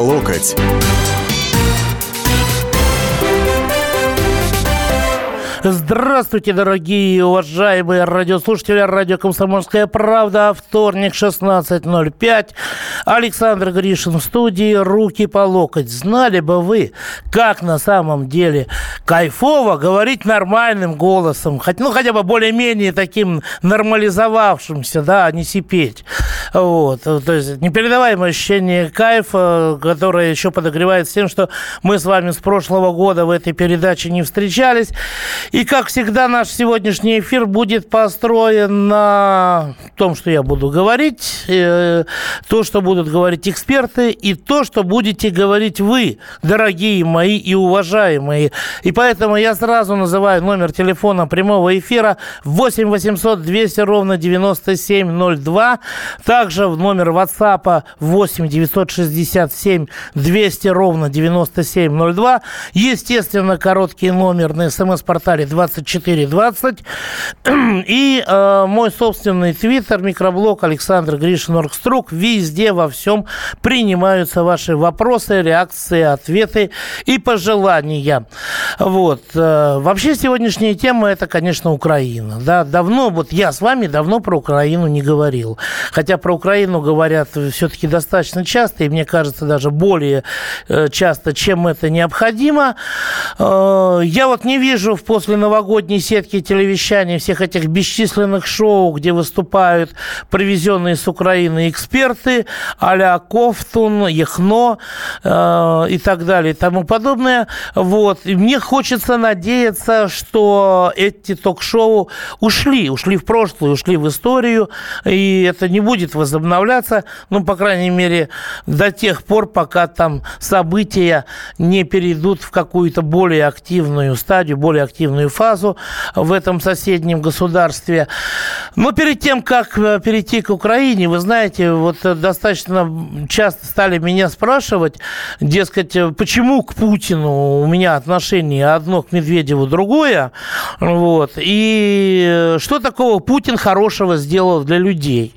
локоть. Здравствуйте, дорогие уважаемые радиослушатели. Радио «Комсомольская правда». Вторник, 16.05. Александр Гришин в студии. Руки по локоть. Знали бы вы, как на самом деле кайфово говорить нормальным голосом. Хоть, ну, хотя бы более-менее таким нормализовавшимся, да, а не сипеть. Вот. То есть непередаваемое ощущение кайфа, которое еще подогревает тем, что мы с вами с прошлого года в этой передаче не встречались. И, как всегда, наш сегодняшний эфир будет построен на том, что я буду говорить, э, то, что будут говорить эксперты, и то, что будете говорить вы, дорогие мои и уважаемые. И поэтому я сразу называю номер телефона прямого эфира 8 800 200 ровно 9702. Также в номер WhatsApp 8 967 200 ровно 9702. Естественно, короткий номер на смс-портале канале 2420. И э, мой собственный твиттер, микроблог Александр Гришин Оргструк. Везде, во всем принимаются ваши вопросы, реакции, ответы и пожелания. Вот. Э, вообще сегодняшняя тема это, конечно, Украина. Да, давно, вот я с вами давно про Украину не говорил. Хотя про Украину говорят все-таки достаточно часто, и мне кажется, даже более э, часто, чем это необходимо. Э, я вот не вижу в после новогодней сетки телевещания всех этих бесчисленных шоу, где выступают привезенные с Украины эксперты, а-ля Кофтун, Яхно э, и так далее и тому подобное. Вот. И мне хочется надеяться, что эти ток-шоу ушли, ушли в прошлое, ушли в историю, и это не будет возобновляться, ну, по крайней мере, до тех пор, пока там события не перейдут в какую-то более активную стадию, более активную активную фазу в этом соседнем государстве. Но перед тем, как э, перейти к Украине, вы знаете, вот э, достаточно часто стали меня спрашивать, дескать, э, почему к Путину у меня отношение одно к Медведеву другое, вот, и что такого Путин хорошего сделал для людей.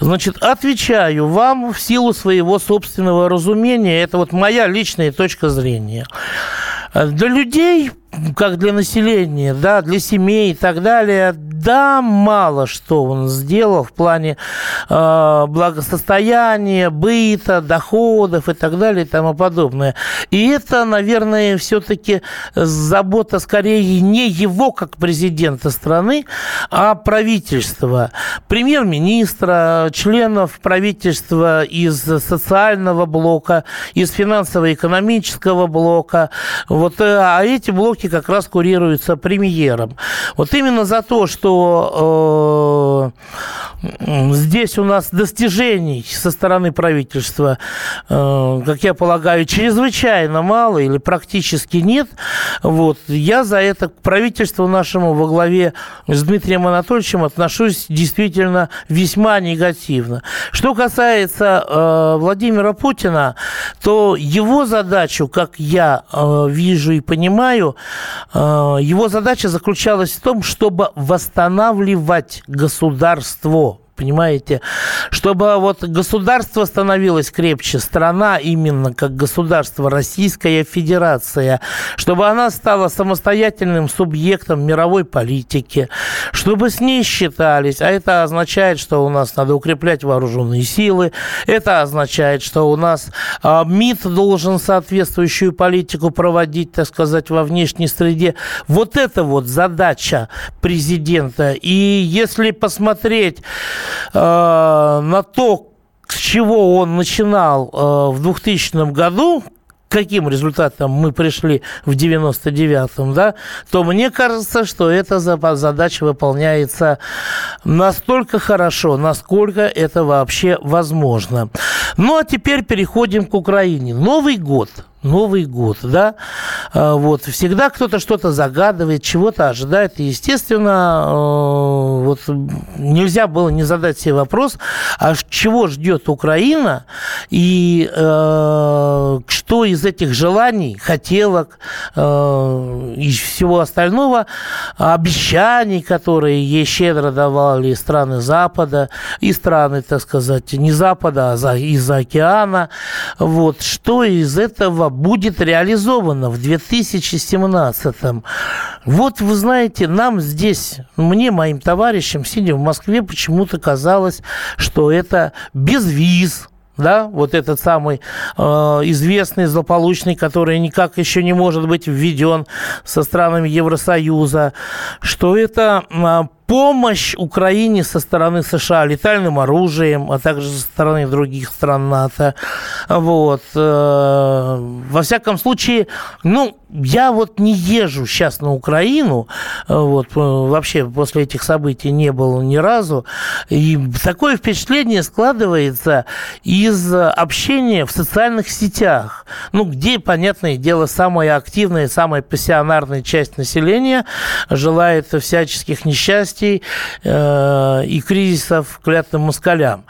Значит, отвечаю вам в силу своего собственного разумения, это вот моя личная точка зрения. Для людей как для населения, да, для семей и так далее, да, мало что он сделал в плане э, благосостояния, быта, доходов и так далее и тому подобное. И это, наверное, все-таки забота скорее не его как президента страны, а правительства, премьер-министра, членов правительства из социального блока, из финансово-экономического блока. Вот, э, а эти блоки как раз курируются премьером. Вот именно за то, что э, здесь у нас достижений со стороны правительства, э, как я полагаю, чрезвычайно мало или практически нет, вот, я за это к правительству нашему во главе с Дмитрием Анатольевичем отношусь действительно весьма негативно. Что касается э, Владимира Путина, то его задачу, как я э, вижу и понимаю, его задача заключалась в том, чтобы восстанавливать государство понимаете? Чтобы вот государство становилось крепче, страна именно как государство, Российская Федерация, чтобы она стала самостоятельным субъектом мировой политики, чтобы с ней считались, а это означает, что у нас надо укреплять вооруженные силы, это означает, что у нас а, МИД должен соответствующую политику проводить, так сказать, во внешней среде. Вот это вот задача президента. И если посмотреть на то, с чего он начинал э, в 2000 году, каким результатом мы пришли в 99-м, да, то мне кажется, что эта задача выполняется настолько хорошо, насколько это вообще возможно. Ну, а теперь переходим к Украине. Новый год – Новый год, да, А, вот. Всегда кто-то что-то загадывает, чего-то ожидает. И, естественно, э, вот нельзя было не задать себе вопрос, а чего ждет Украина и э, что из этих желаний, хотелок э, и всего остального, обещаний, которые ей щедро давали страны Запада и страны, так сказать, не Запада, а из-за океана, вот, что из этого будет реализовано в 2017 -м. Вот, вы знаете, нам здесь, мне, моим товарищам, сидя в Москве, почему-то казалось, что это без виз, да, вот этот самый э, известный злополучный, который никак еще не может быть введен со странами Евросоюза, что это э, помощь Украине со стороны США летальным оружием, а также со стороны других стран НАТО. Вот. Э, во всяком случае, ну, я вот не езжу сейчас на Украину, вот, э, вообще после этих событий не был ни разу, и такое впечатление складывается из общения в социальных сетях, ну, где, понятное дело, самая активная, самая пассионарная часть населения желает всяческих несчастий э, и кризисов клятым москалям.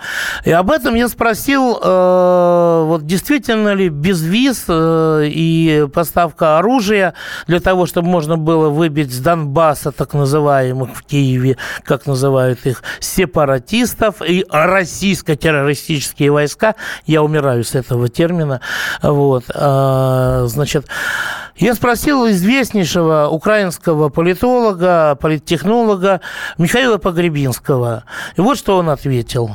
И об этом я спросил, э, вот действительно ли без виз э, и поставка оружия для того, чтобы можно было выбить с Донбасса, так называемых в Киеве, как называют их, сепаратистов и российско-террористические войска. Я умираю с этого термина. Вот. А, значит, я спросил известнейшего украинского политолога, политтехнолога Михаила Погребинского. И вот что он ответил.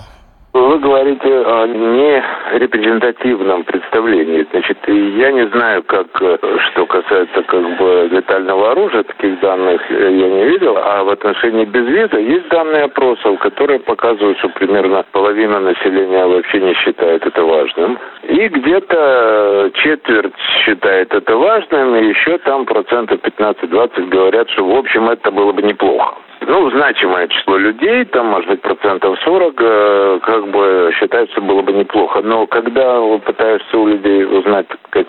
Вы говорите о нерепрезентативном представлении. Значит, я не знаю, как, э, что касается как бы летального оружия, таких данных я не видел. А в отношении безвиза есть данные опросов, которые показывают, что примерно половина населения вообще не считает это важным. И где-то четверть считает это важным, и еще там процентов 15-20 говорят, что в общем это было бы неплохо ну, значимое число людей, там, может быть, процентов 40, э, как бы считается, было бы неплохо. Но когда пытаешься у людей узнать, так сказать,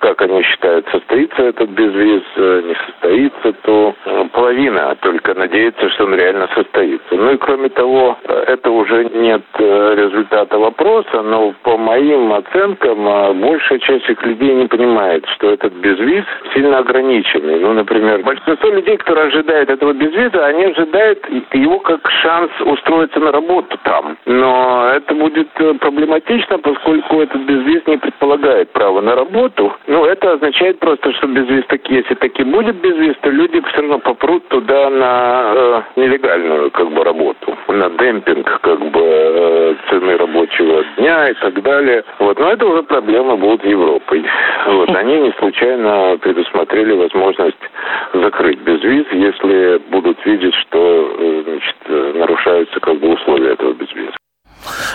как они считают, состоится этот безвиз, э, не состоится, то э, половина только надеется, что он реально состоится. Ну и кроме того, это уже нет результата вопроса, но по моим оценкам большая часть этих людей не понимает, что этот безвиз сильно ограниченный. Ну, например, большинство людей, которые ожидают этого безвиза, они ожидает его как шанс устроиться на работу там. Но это будет э, проблематично, поскольку этот безвиз не предполагает право на работу. Ну, это означает просто, что безвиз таки, если таки будет безвиз, то люди все равно попрут туда на э, нелегальную как бы работу, на демпинг как бы э, цены рабочего дня и так далее. Вот, но это уже проблемы будут Европой. Вот, они не случайно предусмотрели возможность закрыть безвиз, если будут видеть, что э, значит, э, нарушаются как бы условия этого безвиза.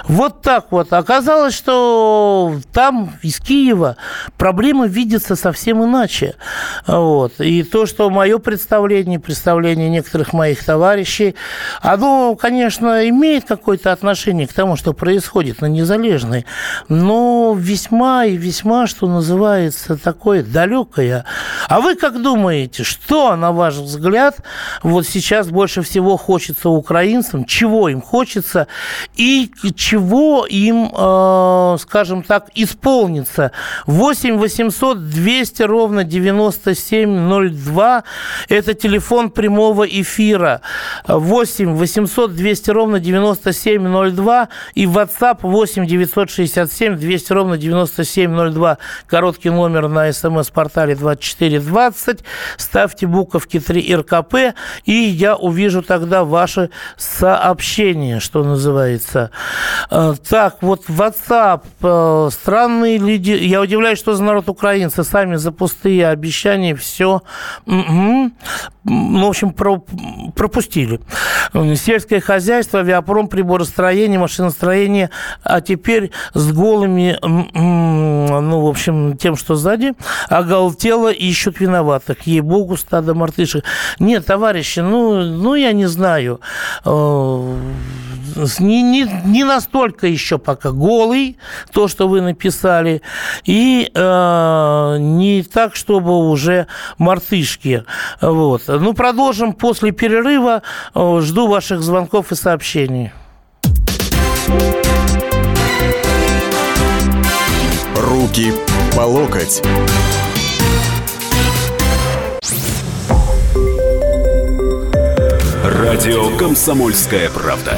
Вот так вот. Оказалось, что там, из Киева, проблемы видятся совсем иначе. Вот. И то, что мое представление, представление некоторых моих товарищей, оно, конечно, имеет какое-то отношение к тому, что происходит на Незалежной, но весьма и весьма, что называется, такое далекое. А вы как думаете, что, на ваш взгляд, вот сейчас больше всего хочется украинцам, чего им хочется и чего им, э, скажем так, исполнится. 8 800 200 ровно 9702 – это телефон прямого эфира. 8 800 200 ровно 9702 и WhatsApp 8 967 200 ровно 9702. Короткий номер на смс-портале 2420. Ставьте буковки 3 РКП, и я увижу тогда ваши сообщения, что называется. Э, так, вот WhatsApp, э, странные люди. Я удивляюсь, что за народ украинцы сами за пустые обещания все, ну, в общем, про, пропустили. Сельское хозяйство, авиапром, приборостроение, машиностроение, а теперь с голыми, ну, в общем, тем, что сзади, оголтело ищут виноватых. Ей-богу, стадо мартышек. Нет, товарищи, ну, ну, я не знаю. Э, не, не, не настолько еще пока голый, то, что вы написали, и э, не так, чтобы уже мартышки. Вот. Ну, продолжим после перерыва. Жду ваших звонков и сообщений. Руки по локоть. Радио «Комсомольская правда».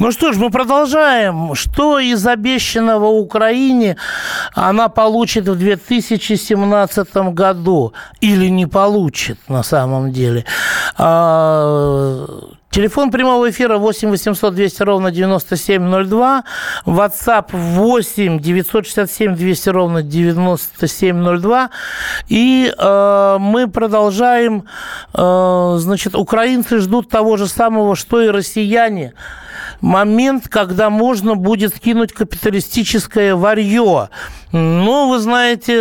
Ну что ж, мы продолжаем. Что из обещанного Украине она получит в 2017 году? Или не получит на самом деле? А, телефон прямого эфира 8 800 200 ровно 9702. WhatsApp 8 967 200 ровно 9702. И э, мы продолжаем. Э, значит, украинцы ждут того же самого, что и россияне момент, когда можно будет кинуть капиталистическое варье. Ну, вы знаете,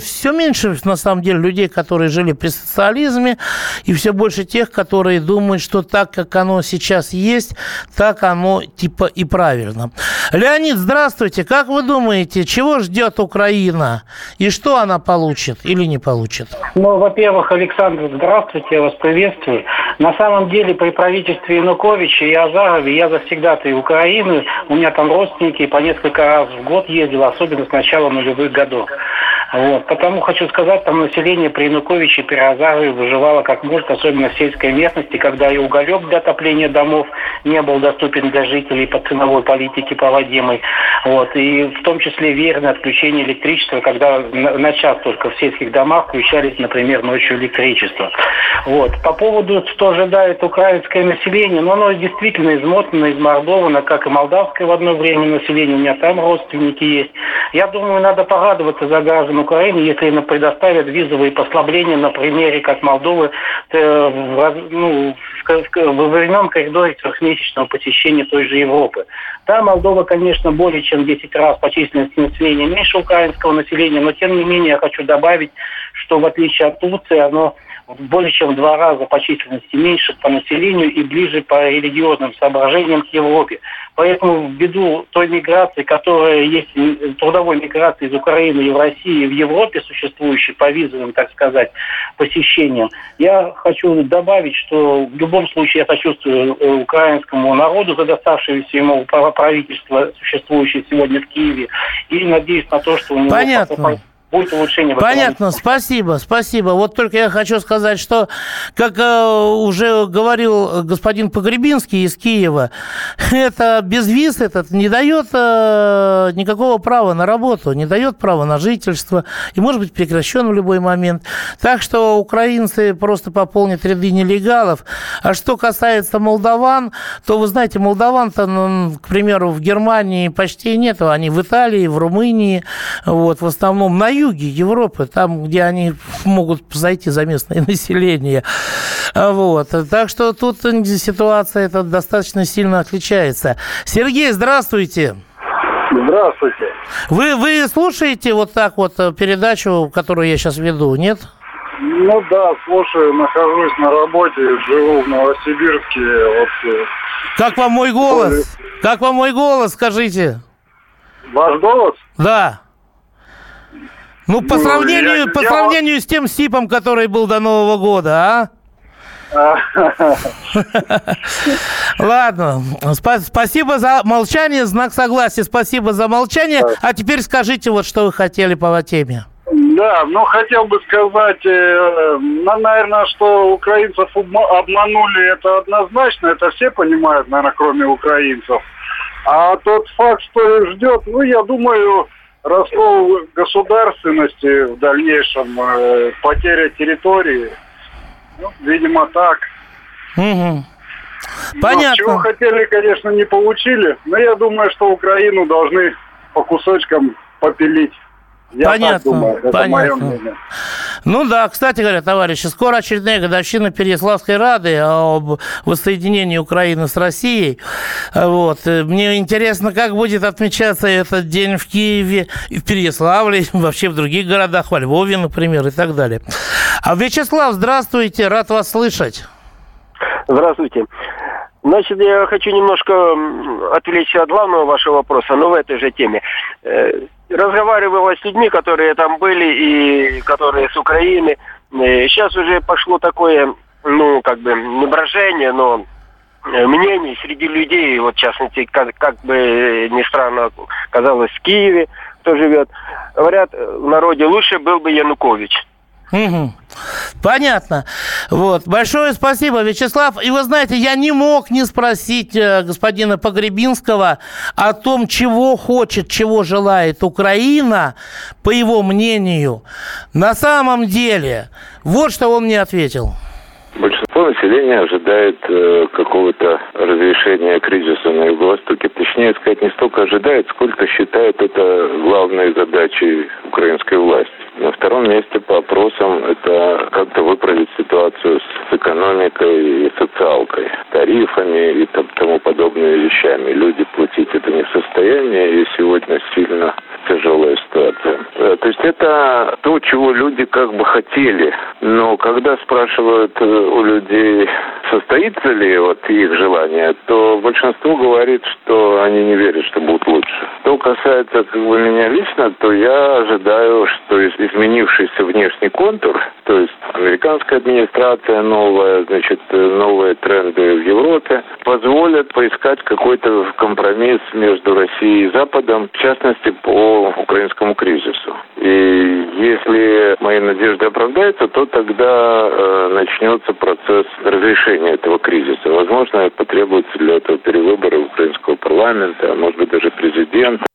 все меньше, на самом деле, людей, которые жили при социализме, и все больше тех, которые думают, что так, как оно сейчас есть, так оно типа и правильно. Леонид, здравствуйте. Как вы думаете, чего ждет Украина? И что она получит или не получит? Ну, во-первых, Александр, здравствуйте, я вас приветствую. На самом деле, при правительстве Януковича и Азарове я завсегда-то Украины. У меня там родственники по несколько раз в год ездил, особенно с начала нулевых годов. Вот. Потому хочу сказать, там население при Януковиче, при Азарове выживало как может, особенно в сельской местности, когда и уголек для отопления домов не был доступен для жителей по ценовой политике проводимой. Вот. И в том числе верное отключение электричества, когда на час только в сельских домах включались, например, ночью электричество. Вот. По поводу, что ожидает украинское население, ну, оно действительно измотано, измордовано, как и молдавское в одно время население, у меня там родственники есть. Я думаю, надо порадоваться за граждан Украины, если им предоставят визовые послабления на примере, как Молдовы, э, ну, во времен коридора трехмесячного посещения той же Европы. Да, Молдова, конечно, более чем 10 раз по численности населения меньше украинского населения, но тем не менее я хочу добавить, что в отличие от Турции, оно более чем в два раза по численности меньше по населению и ближе по религиозным соображениям к Европе. Поэтому ввиду той миграции, которая есть, трудовой миграции из Украины и в России, и в Европе существующей по визовым, так сказать, посещениям, я хочу добавить, что в любом случае я сочувствую э, украинскому народу за доставшееся ему правительство, существующее сегодня в Киеве, и надеюсь на то, что у него... Понятно будет улучшение. Понятно, спасибо, спасибо. Вот только я хочу сказать, что, как э, уже говорил господин Погребинский из Киева, это без виз этот не дает э, никакого права на работу, не дает права на жительство и может быть прекращен в любой момент. Так что украинцы просто пополнят ряды нелегалов. А что касается молдаван, то вы знаете, молдаван-то, ну, к примеру, в Германии почти нету, они в Италии, в Румынии, вот, в основном на юге Европы, там, где они могут зайти за местное население. Вот. Так что тут ситуация эта достаточно сильно отличается. Сергей, здравствуйте. Здравствуйте. Вы, вы слушаете вот так вот передачу, которую я сейчас веду, нет? Ну да, слушаю, нахожусь на работе, живу в Новосибирске. Вот, э, как вам мой голос? Как вам мой голос, скажите? Ваш голос? Да. Ну, по сравнению, я, по я... сравнению с тем СИПом, который был до Нового года, а? Ладно, спасибо за молчание, знак согласия, спасибо за молчание. А теперь скажите вот, что вы хотели по теме. Да, ну хотел бы сказать, э, ну, наверное, что украинцев обманули, это однозначно, это все понимают, наверное, кроме украинцев. А тот факт, что их ждет, ну, я думаю, раскол государственности в дальнейшем, э, потеря территории. Ну, видимо, так. Угу. Понятно. Но чего хотели, конечно, не получили. Но я думаю, что Украину должны по кусочкам попилить. Я понятно, так думаю, это понятно. мое мнение. Ну да, кстати говоря, товарищи, скоро очередная годовщина Переяславской Рады об воссоединении Украины с Россией. Вот. Мне интересно, как будет отмечаться этот день в Киеве, в Переяславле, вообще в других городах, во Львове, например, и так далее. А Вячеслав, здравствуйте, рад вас слышать. Здравствуйте. Значит, я хочу немножко отвлечься от главного вашего вопроса, но в этой же теме. Э, разговаривала с людьми, которые там были и которые с Украины. Э, сейчас уже пошло такое, ну, как бы, не брожение, но э, мнений среди людей, вот в частности, как, как бы ни странно казалось, в Киеве, кто живет, говорят, в народе лучше был бы Янукович. Угу. Понятно. Вот. Большое спасибо, Вячеслав. И вы знаете, я не мог не спросить э, господина Погребинского о том, чего хочет, чего желает Украина, по его мнению. На самом деле, вот что он мне ответил. Большинство населения ожидает э, какого-то разрешения кризиса на Юго-Востоке. Точнее сказать, не столько ожидает, сколько считает это главной задачей украинской втором месте по опросам это как-то выправить ситуацию с экономикой и социалкой, тарифами и тому подобными вещами. Люди платить это не в состоянии, и сегодня сильно тяжелая ситуация. Э, то есть это то, чего люди как бы хотели. Но когда спрашивают э, у людей, состоится ли вот их желание, то большинство говорит, что они не верят, что будет лучше. Что касается как бы меня лично, то я ожидаю, что изменившийся внешний контур, то есть американская администрация новая, значит, новые тренды в Европе, позволят поискать какой-то компромисс между Россией и Западом, в частности, по украинскому кризису. И если мои надежды оправдаются, то тогда э, начнется процесс разрешения этого кризиса. Возможно, потребуется для этого перевыборы украинского парламента, а может быть даже президента.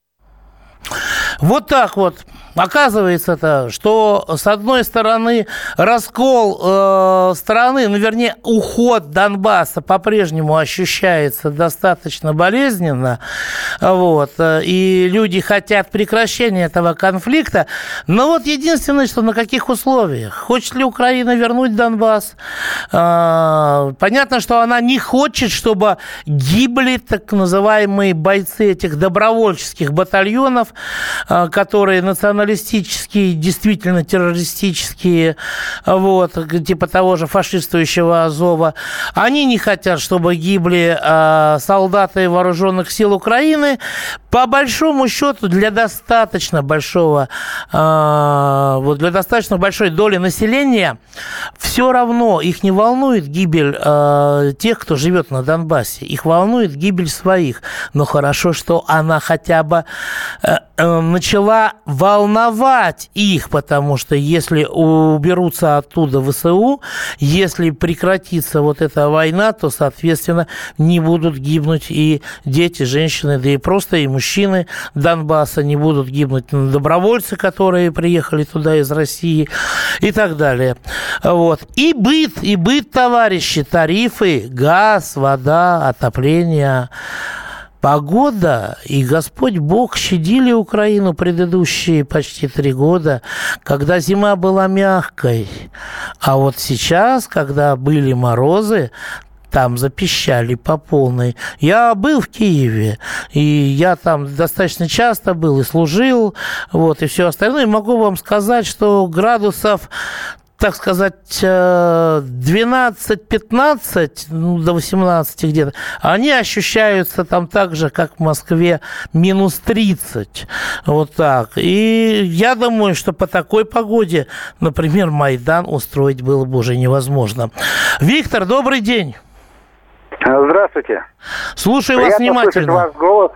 Вот так вот. Оказывается-то, что с одной стороны раскол э, страны, ну вернее уход Донбасса по-прежнему ощущается достаточно болезненно, вот, и люди хотят прекращения этого конфликта, но вот единственное, что на каких условиях? Хочет ли Украина вернуть Донбасс? Э, понятно, что она не хочет, чтобы гибли так называемые бойцы этих добровольческих батальонов, э, которые национализированы националистические, действительно террористические, вот, типа того же фашистующего Азова, они не хотят, чтобы гибли э, солдаты вооруженных сил Украины. По большому счету, для достаточно большого, вот для достаточно большой доли населения все равно их не волнует гибель тех, кто живет на Донбассе. Их волнует гибель своих. Но хорошо, что она хотя бы э, начала волновать волновать их, потому что если уберутся оттуда ВСУ, если прекратится вот эта война, то, соответственно, не будут гибнуть и дети, женщины, да и просто и мужчины Донбасса, не будут гибнуть добровольцы, которые приехали туда из России и так далее. Вот. И быт, и быт, товарищи, тарифы, газ, вода, отопление, погода и Господь Бог щадили Украину предыдущие почти три года, когда зима была мягкой. А вот сейчас, когда были морозы, там запищали по полной. Я был в Киеве, и я там достаточно часто был и служил, вот, и все остальное. И могу вам сказать, что градусов так сказать, 12-15, ну, до 18 где-то, они ощущаются там так же, как в Москве, минус 30. Вот так. И я думаю, что по такой погоде, например, Майдан устроить было бы уже невозможно. Виктор, добрый день. Здравствуйте. Слушаю Приятно вас внимательно. ваш голос.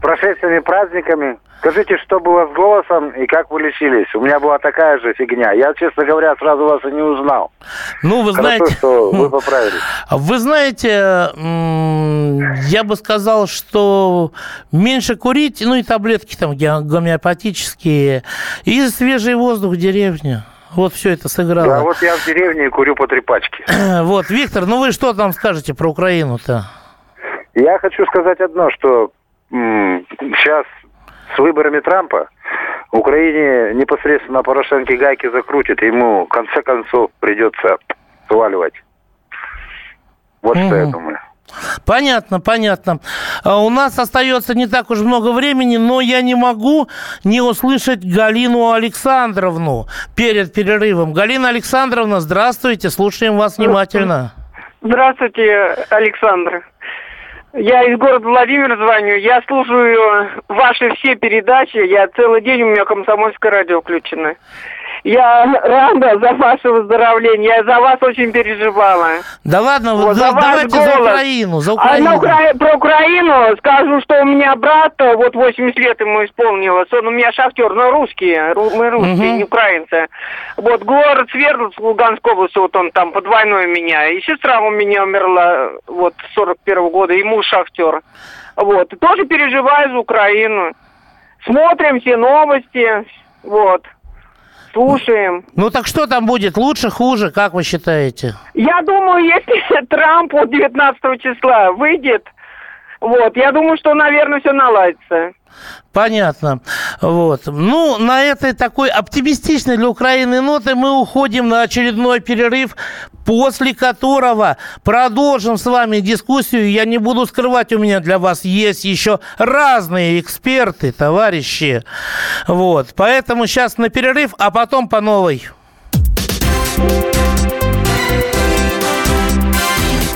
Прошедшими праздниками. Скажите, что было с голосом и как вы лечились? У меня была такая же фигня. Я, честно говоря, сразу вас и не узнал. Ну, вы Хорошо, знаете... что вы поправились. Вы знаете, я бы сказал, что меньше курить, ну и таблетки там гомеопатические, и свежий воздух в деревне. Вот все это сыграло. Да, вот я в деревне и курю по три пачки. Вот, Виктор, ну вы что там скажете про Украину-то? Я хочу сказать одно, что сейчас с выборами Трампа Украине непосредственно Порошенко гайки закрутит, ему в конце концов придется сваливать. Вот что я думаю. Понятно, понятно. А У нас остается не так уж много времени, но я не могу не услышать Галину Александровну перед перерывом. Галина Александровна, здравствуйте, слушаем вас внимательно. Здравствуйте, Александр. Я из города Владимир звоню. Я слушаю ваши все передачи. Я целый день у меня комсомольское радио включено. Я рада за ваше выздоровление. Я за вас очень переживала. Да ладно, Вот, за- за давайте за голос. Украину, за А Украину. на Укра- про Украину скажу, что у меня брат, э, вот 80 лет ему исполнилось, он у меня шахтер, но русские, ру- мы русские, Мгм. не украинцы. Вот город Свердловск, Луганской области, вот он там под войной у меня, и сестра у меня умерла, вот, 41 года, и муж шахтер. Вот, тоже переживаю за Украину. Смотрим все новости, вот, слушаем. Ну так что там будет, лучше, хуже, как вы считаете? Я думаю, если Трамп вот 19 числа выйдет, вот, я думаю, что, наверное, все наладится. Понятно. Вот. Ну, на этой такой оптимистичной для Украины ноты мы уходим на очередной перерыв, после которого продолжим с вами дискуссию. Я не буду скрывать, у меня для вас есть еще разные эксперты, товарищи. Вот. Поэтому сейчас на перерыв, а потом по новой.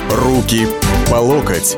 Руки по локоть.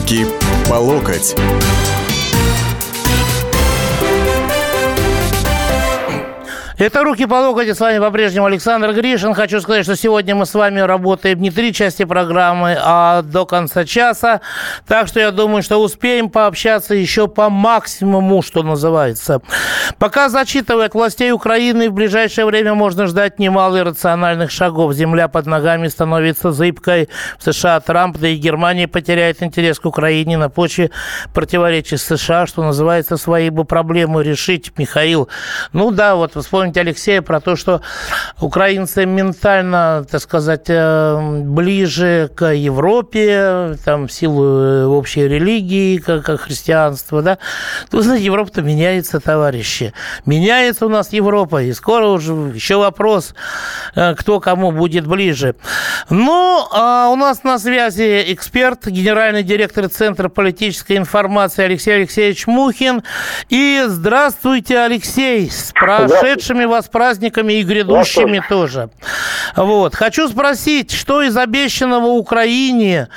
Руки по локоть. Это «Руки по локоти». С вами по-прежнему Александр Гришин. Хочу сказать, что сегодня мы с вами работаем не три части программы, а до конца часа. Так что я думаю, что успеем пообщаться еще по максимуму, что называется. Пока зачитывая властей Украины, в ближайшее время можно ждать немало рациональных шагов. Земля под ногами становится зыбкой. В США Трамп, да и Германия потеряет интерес к Украине на почве противоречий с США, что называется, свои бы проблемы решить, Михаил. Ну да, вот вспомните Алексея про то, что украинцы ментально, так сказать, э, ближе к Европе, там, в силу э, общей религии, как, как христианство, да. Вы знаете, Европа-то меняется, товарищи. Меняется у нас Европа, и скоро уже еще вопрос, э, кто кому будет ближе. Ну, а у нас на связи эксперт, генеральный директор Центра политической информации Алексей Алексеевич Мухин. И здравствуйте, Алексей, с прошедшими вас праздниками и грядущими тоже. Вот. Хочу спросить, что из обещанного Украине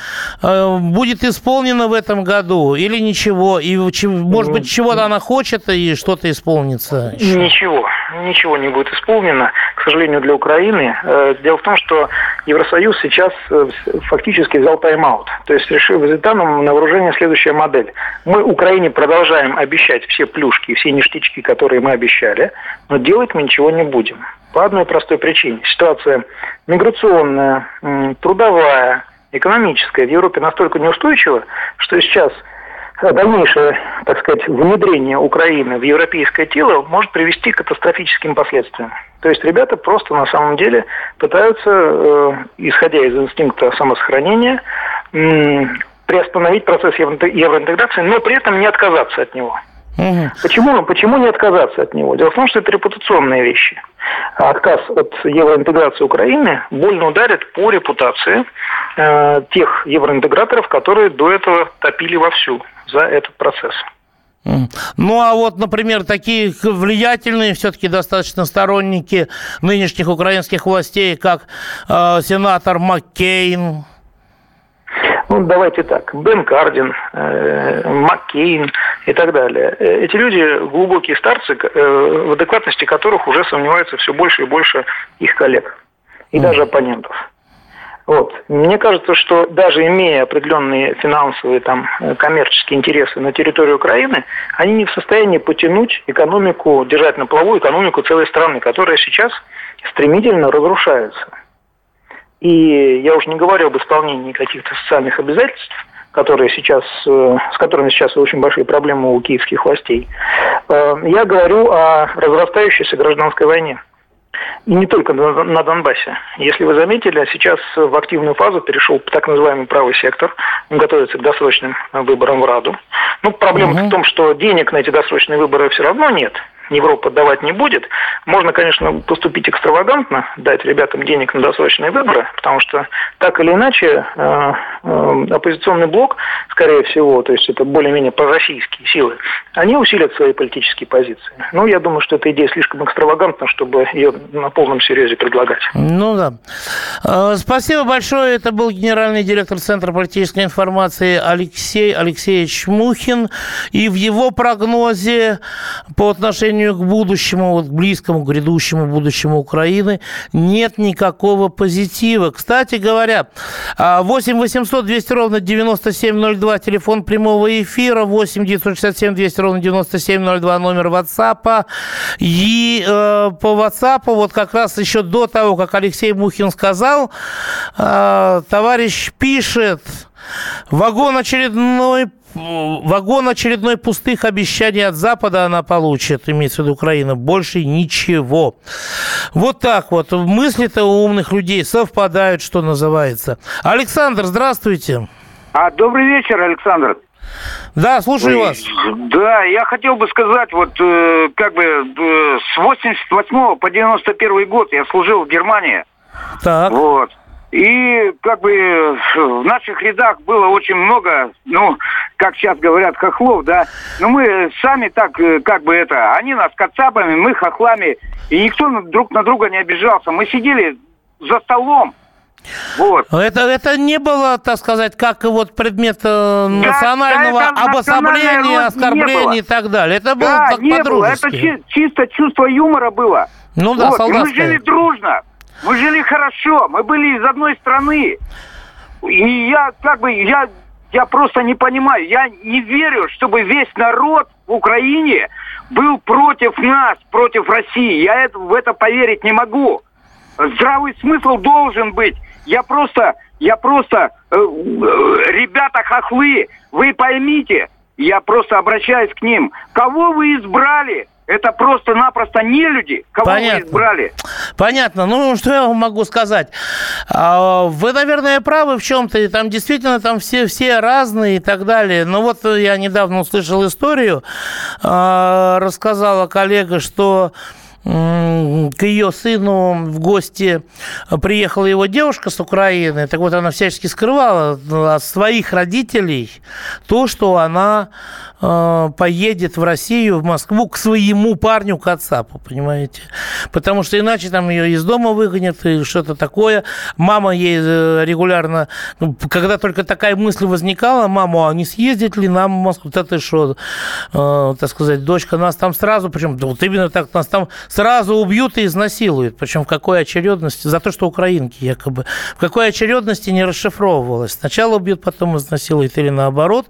э, будет исполнено в этом году или ничего? И, может быть, чего-то она хочет и что-то исполнится? еще? Ничего, ничего не будет исполнено, к сожалению, для Украины. Э, Дело в том, что Евросоюз сейчас э, фактически взял тайм-аут. То есть решил взять нам на вооружение следующая модель. Мы Украине продолжаем обещать все плюшки, все ништячки, которые мы обещали, но делать мы ничего не будем. По одной простой причине. Ситуация миграционная, трудовая, экономическая в Европе настолько неустойчива, что сейчас дальнейшее, так сказать, внедрение Украины в европейское тело может привести к катастрофическим последствиям. То есть ребята просто на самом деле пытаются, э, исходя из инстинкта самосохранения, приостановить процесс евроинте- евроинтеграции, но при этом не отказаться от него. Почему, почему не отказаться от него? Дело в том, что это репутационные вещи. Отказ от евроинтеграции Украины больно ударит по репутации э, тех евроинтеграторов, которые до этого топили вовсю за этот процесс. Ну, а вот, например, такие влиятельные все-таки достаточно сторонники нынешних украинских властей, как э, сенатор Маккейн. ну, давайте так, Бен Кардин, э, Маккейн и так далее. Э, эти люди глубокие старцы, э, в адекватности которых уже сомневаются все больше и больше их коллег и mm. даже оппонентов. Вот. Мне кажется, что даже имея определенные финансовые, там, коммерческие интересы на территории Украины, они не в состоянии потянуть экономику, держать на плаву экономику целой страны, которая сейчас стремительно разрушается. И я уже не говорю об исполнении каких-то социальных обязательств, которые сейчас, э, с которыми сейчас очень большие проблемы у киевских властей. Э, я говорю о разрастающейся гражданской войне. И не только на Донбассе. Если вы заметили, сейчас в активную фазу перешел так называемый правый сектор. Он готовится к досрочным выборам в Раду. Ну, проблема угу. в том, что денег на эти досрочные выборы все равно нет. Европа давать не будет. Можно, конечно, поступить экстравагантно, дать ребятам денег на досрочные выборы, потому что так или иначе э, э, оппозиционный блок, скорее всего, то есть это более-менее пророссийские силы, они усилят свои политические позиции. Ну, я думаю, что эта идея слишком экстравагантна, чтобы ее на полном серьезе предлагать. Ну да. Э, спасибо большое. Это был генеральный директор Центра политической информации Алексей Алексеевич Мухин. И в его прогнозе по отношению отношению к будущему, вот к близкому, грядущему будущему Украины нет никакого позитива. Кстати говоря, 8 800 200 ровно 9702, телефон прямого эфира, 8 967 200 ровно 9702, номер WhatsApp. И э, по WhatsApp, вот как раз еще до того, как Алексей Мухин сказал, э, товарищ пишет, вагон очередной вагон очередной пустых обещаний от Запада она получит, имеется в виду Украина, больше ничего. Вот так вот. Мысли-то у умных людей совпадают, что называется. Александр, здравствуйте. А, добрый вечер, Александр. Да, слушаю вас. Да, я хотел бы сказать, вот э, как бы э, с 88 по 91 год я служил в Германии. Так. Вот. И как бы в наших рядах было очень много, ну, как сейчас говорят, хохлов, да. Но мы сами так, э, как бы это, они нас кацапами, мы хохлами. И никто друг на друга не обижался. Мы сидели за столом, вот. Это, это не было, так сказать, как вот предмет э, национального да, обособления, оскорбления и так далее. Это было да, как не по-дружески. Было. Это чисто чувство юмора было. Ну да, вот. солдатское. И мы жили дружно. Мы жили хорошо, мы были из одной страны. И я как бы, я, я просто не понимаю, я не верю, чтобы весь народ в Украине был против нас, против России. Я это, в это поверить не могу. Здравый смысл должен быть. Я просто, я просто, э, э, ребята хохлы, вы поймите, я просто обращаюсь к ним. Кого вы избрали? Это просто-напросто не люди, кого Понятно. вы избрали. Понятно. Ну, что я могу сказать? А, вы, наверное, правы в чем-то. Там действительно там все, все разные и так далее. Но вот я недавно услышал историю. А, рассказала коллега, что к ее сыну в гости приехала его девушка с Украины. Так вот, она всячески скрывала от своих родителей то, что она поедет в Россию, в Москву к своему парню, к отцапу, понимаете? Потому что иначе там ее из дома выгонят или что-то такое. Мама ей э, регулярно, ну, когда только такая мысль возникала, маму, а не съездить ли нам в Москву? Да ты что, э, так сказать, дочка, нас там сразу, причем вот именно так, нас там сразу убьют и изнасилуют. Причем в какой очередности? За то, что украинки якобы. В какой очередности не расшифровывалось. Сначала убьют, потом изнасилуют или наоборот.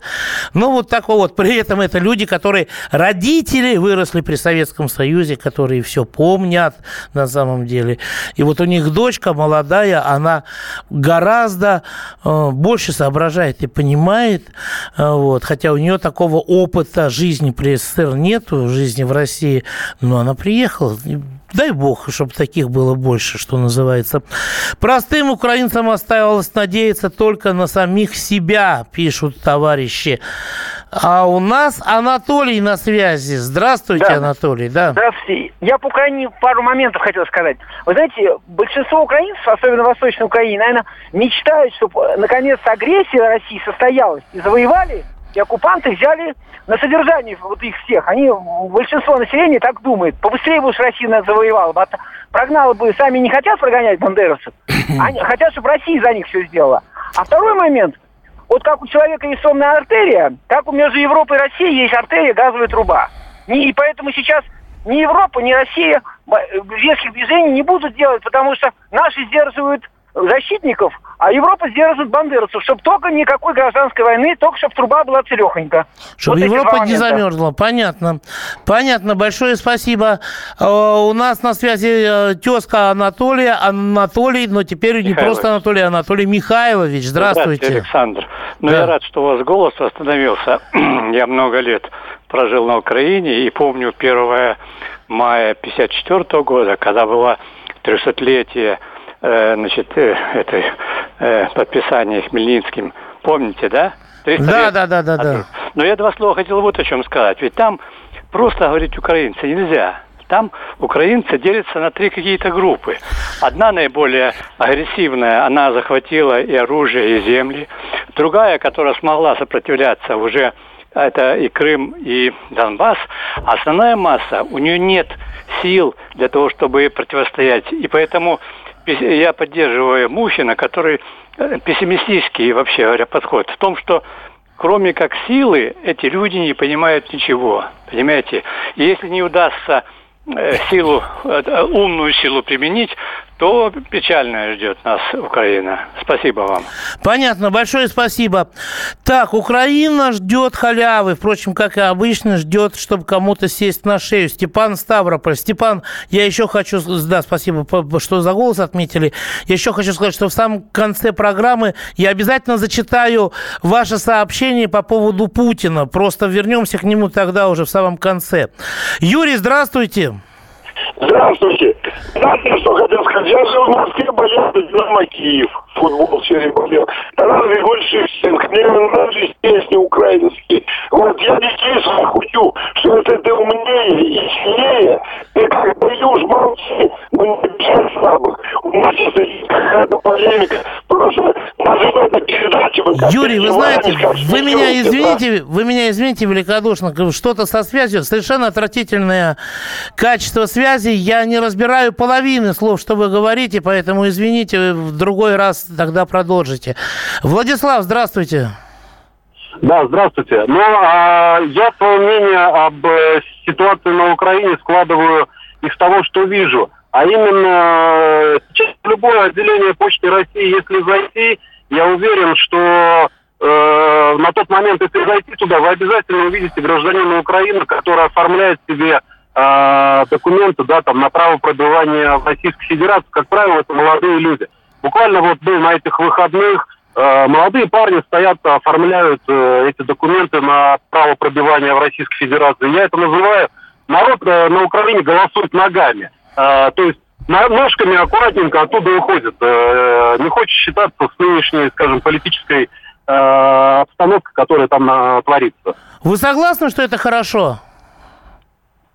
Ну, вот такого вот. При этом это люди, которые родители выросли при Советском Союзе, которые все помнят на самом деле. И вот у них дочка молодая, она гораздо э, больше соображает и понимает, э, вот, хотя у нее такого опыта жизни при СССР нету, жизни в России, но она приехала дай бог, чтобы таких было больше, что называется. Простым украинцам оставалось надеяться только на самих себя, пишут товарищи. А у нас Анатолий на связи. Здравствуйте, да. Анатолий. Да. Здравствуйте. Я по Украине пару моментов хотел сказать. Вы знаете, большинство украинцев, особенно в Восточной Украине, наверное, мечтают, чтобы наконец агрессия России состоялась и завоевали и оккупанты взяли на содержание вот их всех. Они, большинство населения так думает. Побыстрее бы уж Россия нас завоевала бы. Прогнала бы, сами не хотят прогонять бандеровцев. Они хотят, чтобы Россия за них все сделала. А второй момент. Вот как у человека есть сонная артерия, так у между Европой и Россией есть артерия газовая труба. И поэтому сейчас ни Европа, ни Россия резких движений не будут делать, потому что наши сдерживают защитников, а Европа сдерживает бандеровцев, чтобы только никакой гражданской войны, только чтобы труба была целехонька. Чтобы вот Европа не замерзла. Понятно. Понятно. Большое спасибо. Э, у нас на связи э, тезка Анатолия. Анатолий, но теперь Михайлович. не просто Анатолий, а Анатолий Михайлович. Здравствуйте. Здравствуйте, Александр. Ну, да. я рад, что у вас голос остановился. я много лет прожил на Украине и помню 1 мая 54 года, когда было 300-летие Э, значит, э, этой э, подписания Хмельницким. Помните, да? Да, да, да, да, да. Но я два слова хотел вот о чем сказать. Ведь там просто говорить украинцы нельзя. Там украинцы делятся на три какие-то группы. Одна наиболее агрессивная, она захватила и оружие, и земли. Другая, которая смогла сопротивляться уже это и Крым, и Донбасс, основная масса, у нее нет сил для того, чтобы противостоять. И поэтому я поддерживаю Мухина, который э, пессимистический вообще говоря подход в том, что кроме как силы эти люди не понимают ничего, понимаете? И если не удастся э, силу, э, умную силу применить, то печально ждет нас Украина. Спасибо вам. Понятно, большое спасибо. Так, Украина ждет халявы, впрочем, как и обычно, ждет, чтобы кому-то сесть на шею. Степан Ставрополь. Степан, я еще хочу, да, спасибо, что за голос отметили. Я еще хочу сказать, что в самом конце программы я обязательно зачитаю ваше сообщение по поводу Путина. Просто вернемся к нему тогда уже в самом конце. Юрий, здравствуйте. Здравствуйте. Знаете, что хотел сказать? Я жил в Москве, болел за Динамо Киев. Футбол все время болел. Разве больше всех? Мне нравились песни украинские. Вот я детей своих учу, что это ты умнее и сильнее. Ты как уж молчи, но не обижай слабых. У нас есть какая-то полемика. Просто называй это. Юрий, вы знаете, вы меня извините, вы меня извините великодушно, что-то со связью, совершенно отвратительное качество связи. Я не разбираю половины слов, что вы говорите, поэтому извините, в другой раз тогда продолжите. Владислав, здравствуйте. Да, здравствуйте. Ну, а, я свое мнение об э, ситуации на Украине складываю из того, что вижу. А именно, сейчас в любое отделение Почты России, если зайти, я уверен, что э, на тот момент, если зайти туда, вы обязательно увидите гражданина Украины, который оформляет себе э, документы, да, там, на право пребывания в Российской Федерации. Как правило, это молодые люди. Буквально вот был на этих выходных, э, молодые парни стоят, оформляют э, эти документы на право пробивания в Российской Федерации. Я это называю, народ э, на Украине голосует ногами. Э, то есть ножками аккуратненько оттуда уходит. Э, не хочет считаться с нынешней, скажем, политической э, обстановкой, которая там э, творится. Вы согласны, что это хорошо?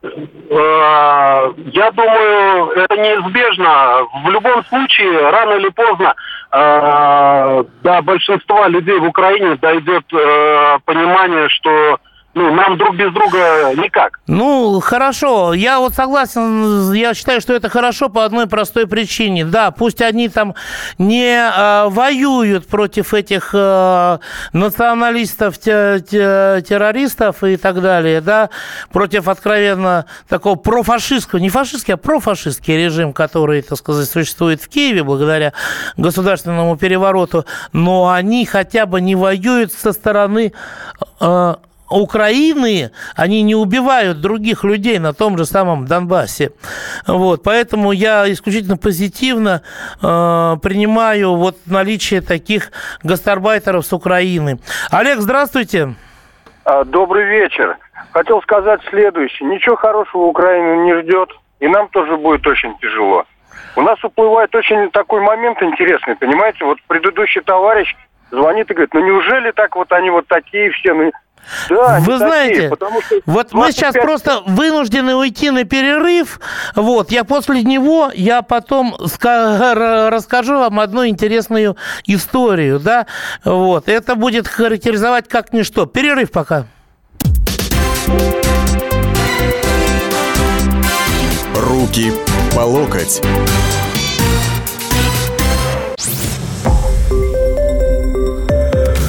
Э, я думаю, это неизбежно. В любом случае, рано или поздно э, до большинства людей в Украине дойдет э, понимание, что ну, нам друг без друга никак. Ну, хорошо. Я вот согласен, я считаю, что это хорошо по одной простой причине. Да, пусть они там не э, воюют против этих э, националистов, те, те, террористов и так далее, да, против откровенно такого профашистского, не фашистский, а профашистский режим, который, так сказать, существует в Киеве благодаря государственному перевороту, но они хотя бы не воюют со стороны э, Украины, они не убивают других людей на том же самом Донбассе. Вот, поэтому я исключительно позитивно э, принимаю вот наличие таких гастарбайтеров с Украины. Олег, здравствуйте. А, добрый вечер. Хотел сказать следующее. Ничего хорошего Украину не ждет, и нам тоже будет очень тяжело. У нас уплывает очень такой момент интересный, понимаете? Вот предыдущий товарищ звонит и говорит, ну неужели так вот они вот такие все, ну да, Вы знаете, такие, что вот 25... мы сейчас просто вынуждены уйти на перерыв. Вот, я после него, я потом расскажу вам одну интересную историю, да. Вот, это будет характеризовать как ничто. Перерыв пока. Руки по локоть.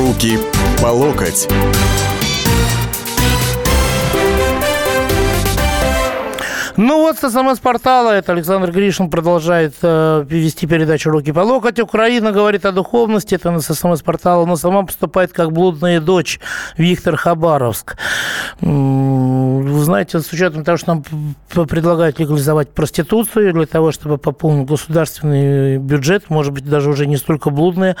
Руки по локоть. Ну вот с СМС-портала, это Александр Гришин продолжает э, вести передачу «Руки по локоть». Украина говорит о духовности, это на СМС-портала, но сама поступает как блудная дочь Виктор Хабаровск. Вы знаете, с учетом того, что нам предлагают легализовать проституцию для того, чтобы пополнить государственный бюджет, может быть, даже уже не столько блудные,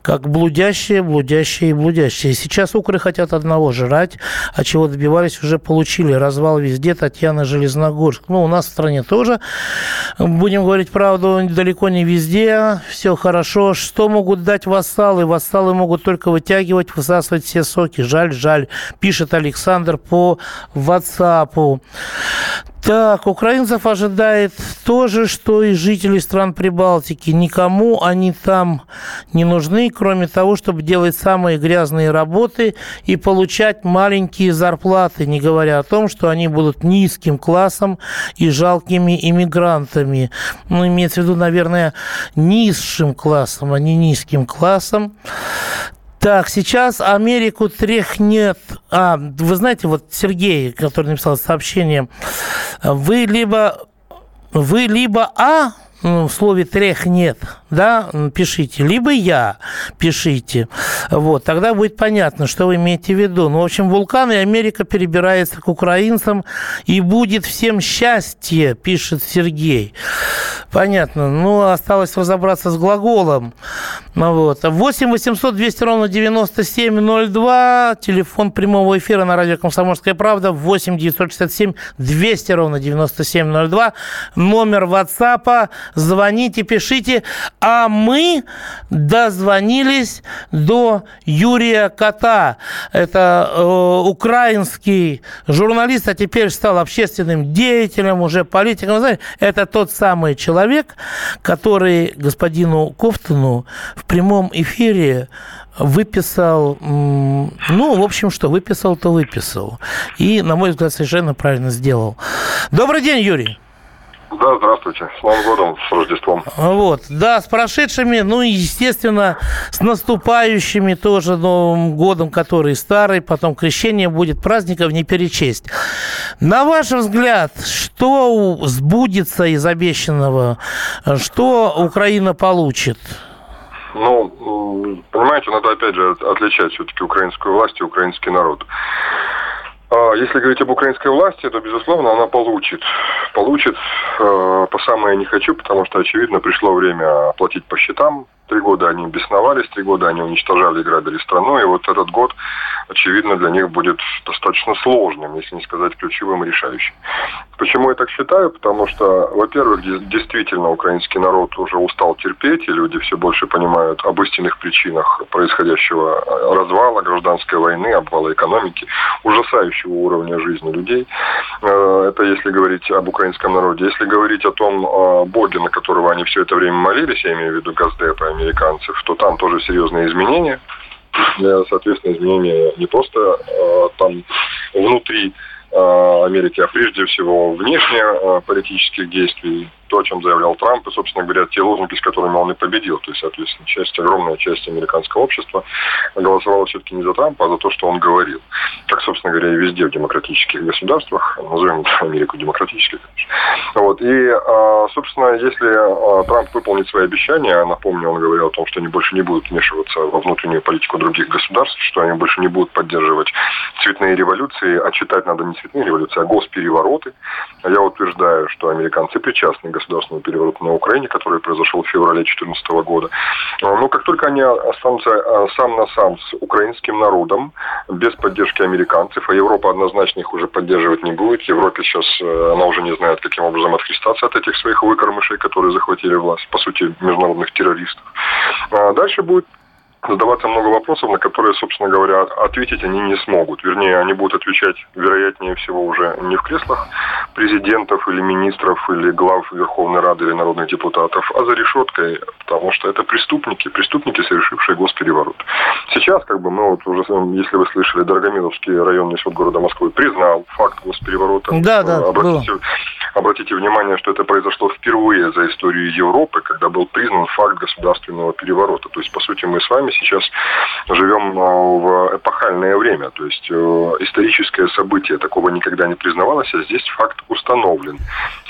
как блудящие, блудящие и блудящие. Сейчас укры хотят одного – жрать, а чего добивались, уже получили. Развал везде, Татьяна Железногорск. Ну, у нас в стране тоже, будем говорить правду, далеко не везде все хорошо. Что могут дать вассалы? Вассалы могут только вытягивать, высасывать все соки. Жаль, жаль, пишет Александр по WhatsApp. Так, украинцев ожидает то же, что и жителей стран Прибалтики. Никому они там не нужны, кроме того, чтобы делать самые грязные работы и получать маленькие зарплаты, не говоря о том, что они будут низким классом и жалкими иммигрантами. Ну, имеется в виду, наверное, низшим классом, а не низким классом. Так, сейчас Америку тряхнет. А, вы знаете, вот Сергей, который написал сообщение, вы либо вы либо А в слове трех нет, да, пишите, либо я пишите, вот, тогда будет понятно, что вы имеете в виду. Ну, в общем, вулканы Америка перебирается к украинцам, и будет всем счастье, пишет Сергей. Понятно, ну, осталось разобраться с глаголом. Ну, вот. 8 800 200 ровно 9702, телефон прямого эфира на радио «Комсомольская правда», 8 967 200 ровно 9702, номер WhatsApp звоните, пишите. А мы дозвонились до Юрия Кота. Это э, украинский журналист, а теперь стал общественным деятелем, уже политиком. Знаете, это тот самый человек, который господину Кофтону в прямом эфире выписал, ну, в общем, что выписал, то выписал. И, на мой взгляд, совершенно правильно сделал. Добрый день, Юрий. Да, здравствуйте. С Новым годом, с Рождеством. Вот, да, с прошедшими, ну и, естественно, с наступающими тоже Новым годом, который старый, потом крещение будет, праздников не перечесть. На ваш взгляд, что сбудется из обещанного, что Украина получит? Ну, понимаете, надо опять же отличать все-таки украинскую власть и украинский народ. А, если говорить об украинской власти, то, безусловно, она получит. Получит э, по самое не хочу, потому что, очевидно, пришло время платить по счетам, Три года они бесновались, три года они уничтожали и грабили страну, и вот этот год, очевидно, для них будет достаточно сложным, если не сказать ключевым и решающим. Почему я так считаю? Потому что, во-первых, действительно украинский народ уже устал терпеть, и люди все больше понимают об истинных причинах происходящего развала гражданской войны, обвала экономики, ужасающего уровня жизни людей. Э, это если говорить об украинском народе. Если говорить о том боге, на которого они все это время молились, я имею в виду Газдепа, американцев, то там тоже серьезные изменения. Соответственно, изменения не просто э, там внутри э, Америки, а прежде всего внешне э, политических действий то, о чем заявлял Трамп, и, собственно говоря, те лозунги, с которыми он и победил. То есть, соответственно, часть, огромная часть американского общества голосовала все-таки не за Трампа, а за то, что он говорил. Как, собственно говоря, и везде в демократических государствах, назовем Америку демократической, конечно. Вот. И, а, собственно, если а, Трамп выполнит свои обещания, напомню, он говорил о том, что они больше не будут вмешиваться во внутреннюю политику других государств, что они больше не будут поддерживать цветные революции, а читать надо не цветные революции, а госперевороты. Я утверждаю, что американцы причастны государственного переворота на Украине, который произошел в феврале 2014 года. Но как только они останутся а, сам на сам с украинским народом, без поддержки американцев, а Европа однозначно их уже поддерживать не будет, Европе сейчас э, она уже не знает, каким образом отхристаться от этих своих выкормышей, которые захватили власть, по сути, международных террористов. А дальше будет задаваться много вопросов, на которые, собственно говоря, ответить они не смогут. Вернее, они будут отвечать, вероятнее всего, уже не в креслах президентов или министров, или глав Верховной Рады или народных депутатов, а за решеткой, потому что это преступники, преступники, совершившие госпереворот. Сейчас, как бы, мы вот уже, если вы слышали, Дорогомиловский районный суд города Москвы признал факт госпереворота. Да, да, обратите, обратите внимание, что это произошло впервые за историю Европы, когда был признан факт государственного переворота. То есть, по сути, мы с вами сейчас живем э, в эпохальное время. То есть, э, историческое событие такого никогда не признавалось, а здесь факт установлен.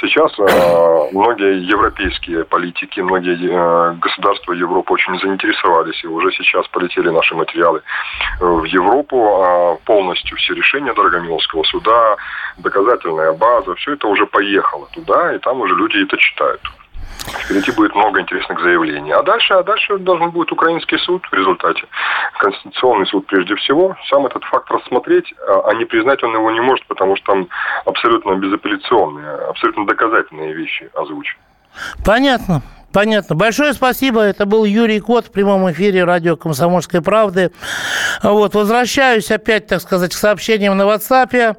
Сейчас э, многие европейские политики, многие государства Европы очень заинтересовались, и уже сейчас полетели наши материалы в Европу. А полностью все решения Дорогомиловского суда, доказательная база, все это уже поехало туда, и там уже люди это читают. Впереди будет много интересных заявлений. А дальше, а дальше должен будет украинский суд в результате. Конституционный суд прежде всего. Сам этот факт рассмотреть, а, а не признать он его не может, потому что там абсолютно безапелляционные, абсолютно доказательные вещи озвучены. Понятно. Понятно. Большое спасибо. Это был Юрий Кот в прямом эфире радио «Комсомольской правды». Вот, возвращаюсь опять, так сказать, к сообщениям на WhatsApp,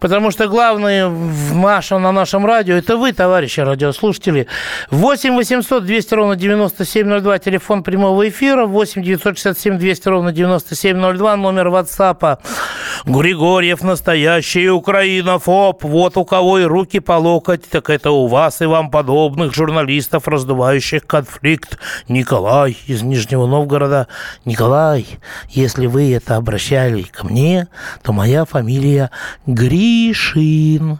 потому что главное в нашем, на нашем радио – это вы, товарищи радиослушатели. 8 800 200 ровно 9702, телефон прямого эфира, 8 967 200 ровно 9702, номер WhatsApp. Григорьев настоящий украинофоб. Вот у кого и руки по локоть, так это у вас и вам подобных журналистов раздувают раздувающих конфликт. Николай из Нижнего Новгорода. Николай, если вы это обращали ко мне, то моя фамилия Гришин.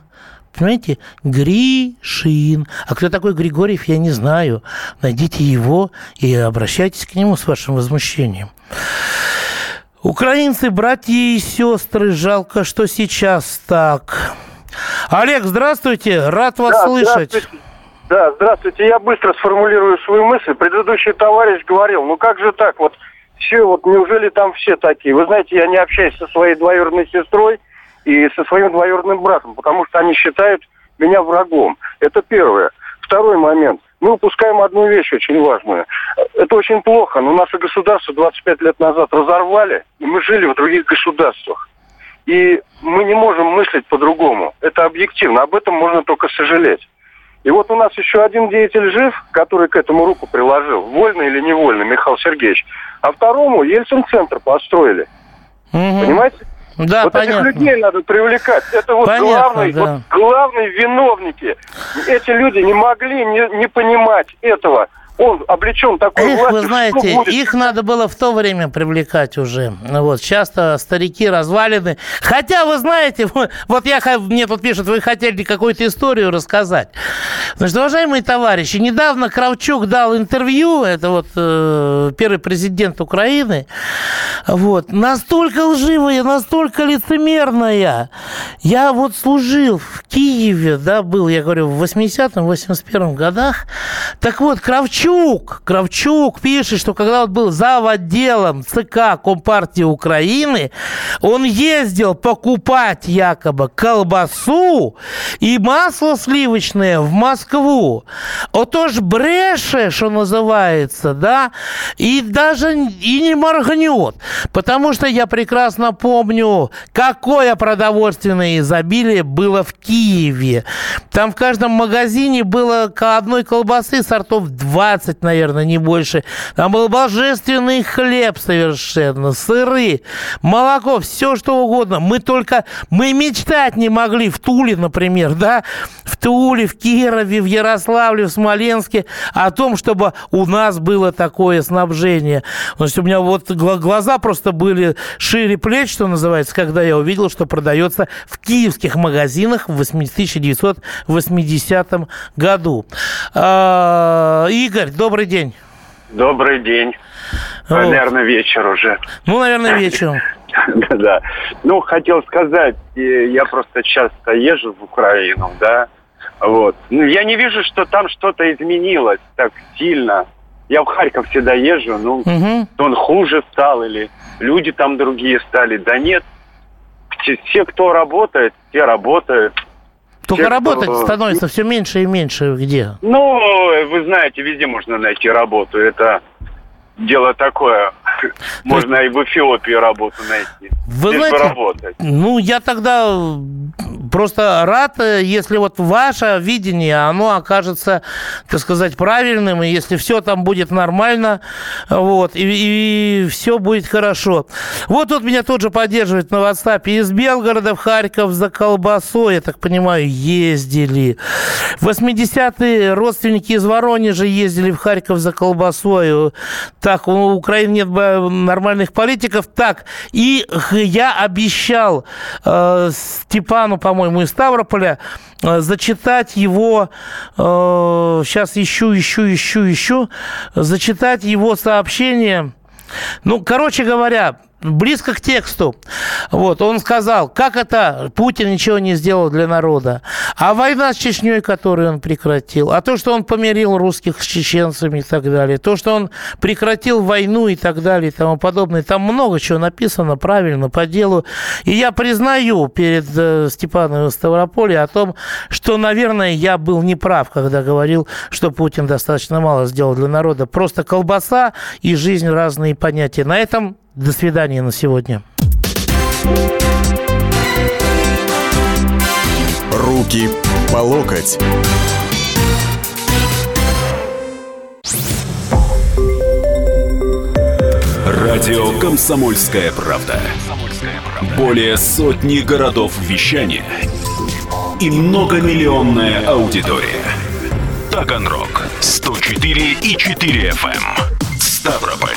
Понимаете? Гришин. А кто такой Григорьев, я не знаю. Найдите его и обращайтесь к нему с вашим возмущением. Украинцы, братья и сестры, жалко, что сейчас так. Олег, здравствуйте, рад вас да, слышать. Да, здравствуйте. Я быстро сформулирую свою мысль. Предыдущий товарищ говорил, ну как же так, вот все, вот неужели там все такие? Вы знаете, я не общаюсь со своей двоюродной сестрой и со своим двоюродным братом, потому что они считают меня врагом. Это первое. Второй момент. Мы упускаем одну вещь очень важную. Это очень плохо, но наше государство 25 лет назад разорвали, и мы жили в других государствах. И мы не можем мыслить по-другому. Это объективно. Об этом можно только сожалеть. И вот у нас еще один деятель жив, который к этому руку приложил, вольно или невольно, Михаил Сергеевич. А второму Ельцин-центр построили. Угу. Понимаете? Да, вот понятно. этих людей надо привлекать. Это вот понятно, главные, да. вот главные виновники. Эти люди не могли не, не понимать этого он облечен такой их, властью, вы знаете, будет? их надо было в то время привлекать уже. Вот, часто старики развалины. Хотя, вы знаете, вот я, мне тут пишут, вы хотели какую-то историю рассказать. Значит, уважаемые товарищи, недавно Кравчук дал интервью, это вот э, первый президент Украины, вот, настолько лживая, настолько лицемерная. Я вот служил в Киеве, да, был, я говорю, в 80-м, 81-м годах. Так вот, Кравчук Кравчук, Кравчук пишет, что когда он был зав. отделом ЦК Компартии Украины, он ездил покупать якобы колбасу и масло сливочное в Москву. Отож бреше, что называется, да, и даже и не моргнет. Потому что я прекрасно помню, какое продовольственное изобилие было в Киеве. Там в каждом магазине было одной колбасы сортов 20 20, наверное, не больше. Там был божественный хлеб совершенно, сыры, молоко, все что угодно. Мы только, мы мечтать не могли в Туле, например, да, в Туле, в Кирове, в Ярославле, в Смоленске о том, чтобы у нас было такое снабжение. Значит, у меня вот глаза просто были шире плеч, что называется, когда я увидел, что продается в киевских магазинах в 1980 году. А, Игорь, Игорь, добрый день. Добрый день. Вот. Наверное, вечер уже. Ну, наверное, вечером. Да. Ну, хотел сказать, я просто часто езжу в Украину, да, вот. Ну, я не вижу, что там что-то изменилось так сильно. Я в Харьков всегда езжу, ну, угу. он хуже стал или люди там другие стали. Да нет, все, кто работает, те работают. Только Те, работать кто... становится все меньше и меньше где? Ну, вы знаете, везде можно найти работу. Это дело такое. можно и в Эфиопии работу найти. Вы знаете, бы работать. ну, я тогда просто рад, э, если вот ваше видение, оно окажется, так сказать, правильным, и если все там будет нормально, вот, и, и все будет хорошо. Вот тут меня тоже поддерживает на WhatsApp из Белгорода в Харьков за колбасой, я так понимаю, ездили. В 80-е родственники из Воронежа ездили в Харьков за колбасой. Так, у Украины нет бы нормальных политиков. Так, и я обещал э, Степану, по-моему, из Ставрополя э, зачитать его, э, сейчас ищу, ищу, ищу, ищу, зачитать его сообщение. Ну, короче говоря, близко к тексту. Вот, он сказал, как это Путин ничего не сделал для народа. А война с Чечней, которую он прекратил, а то, что он помирил русских с чеченцами и так далее, то, что он прекратил войну и так далее и тому подобное, там много чего написано правильно, по делу. И я признаю перед э, Степаном Ставрополе о том, что, наверное, я был неправ, когда говорил, что Путин достаточно мало сделал для народа. Просто колбаса и жизнь разные понятия. На этом до свидания на сегодня. Руки по локоть. Радио «Комсомольская правда». Более сотни городов вещания и многомиллионная аудитория. Таганрог 104 и 4 FM. Ставрополь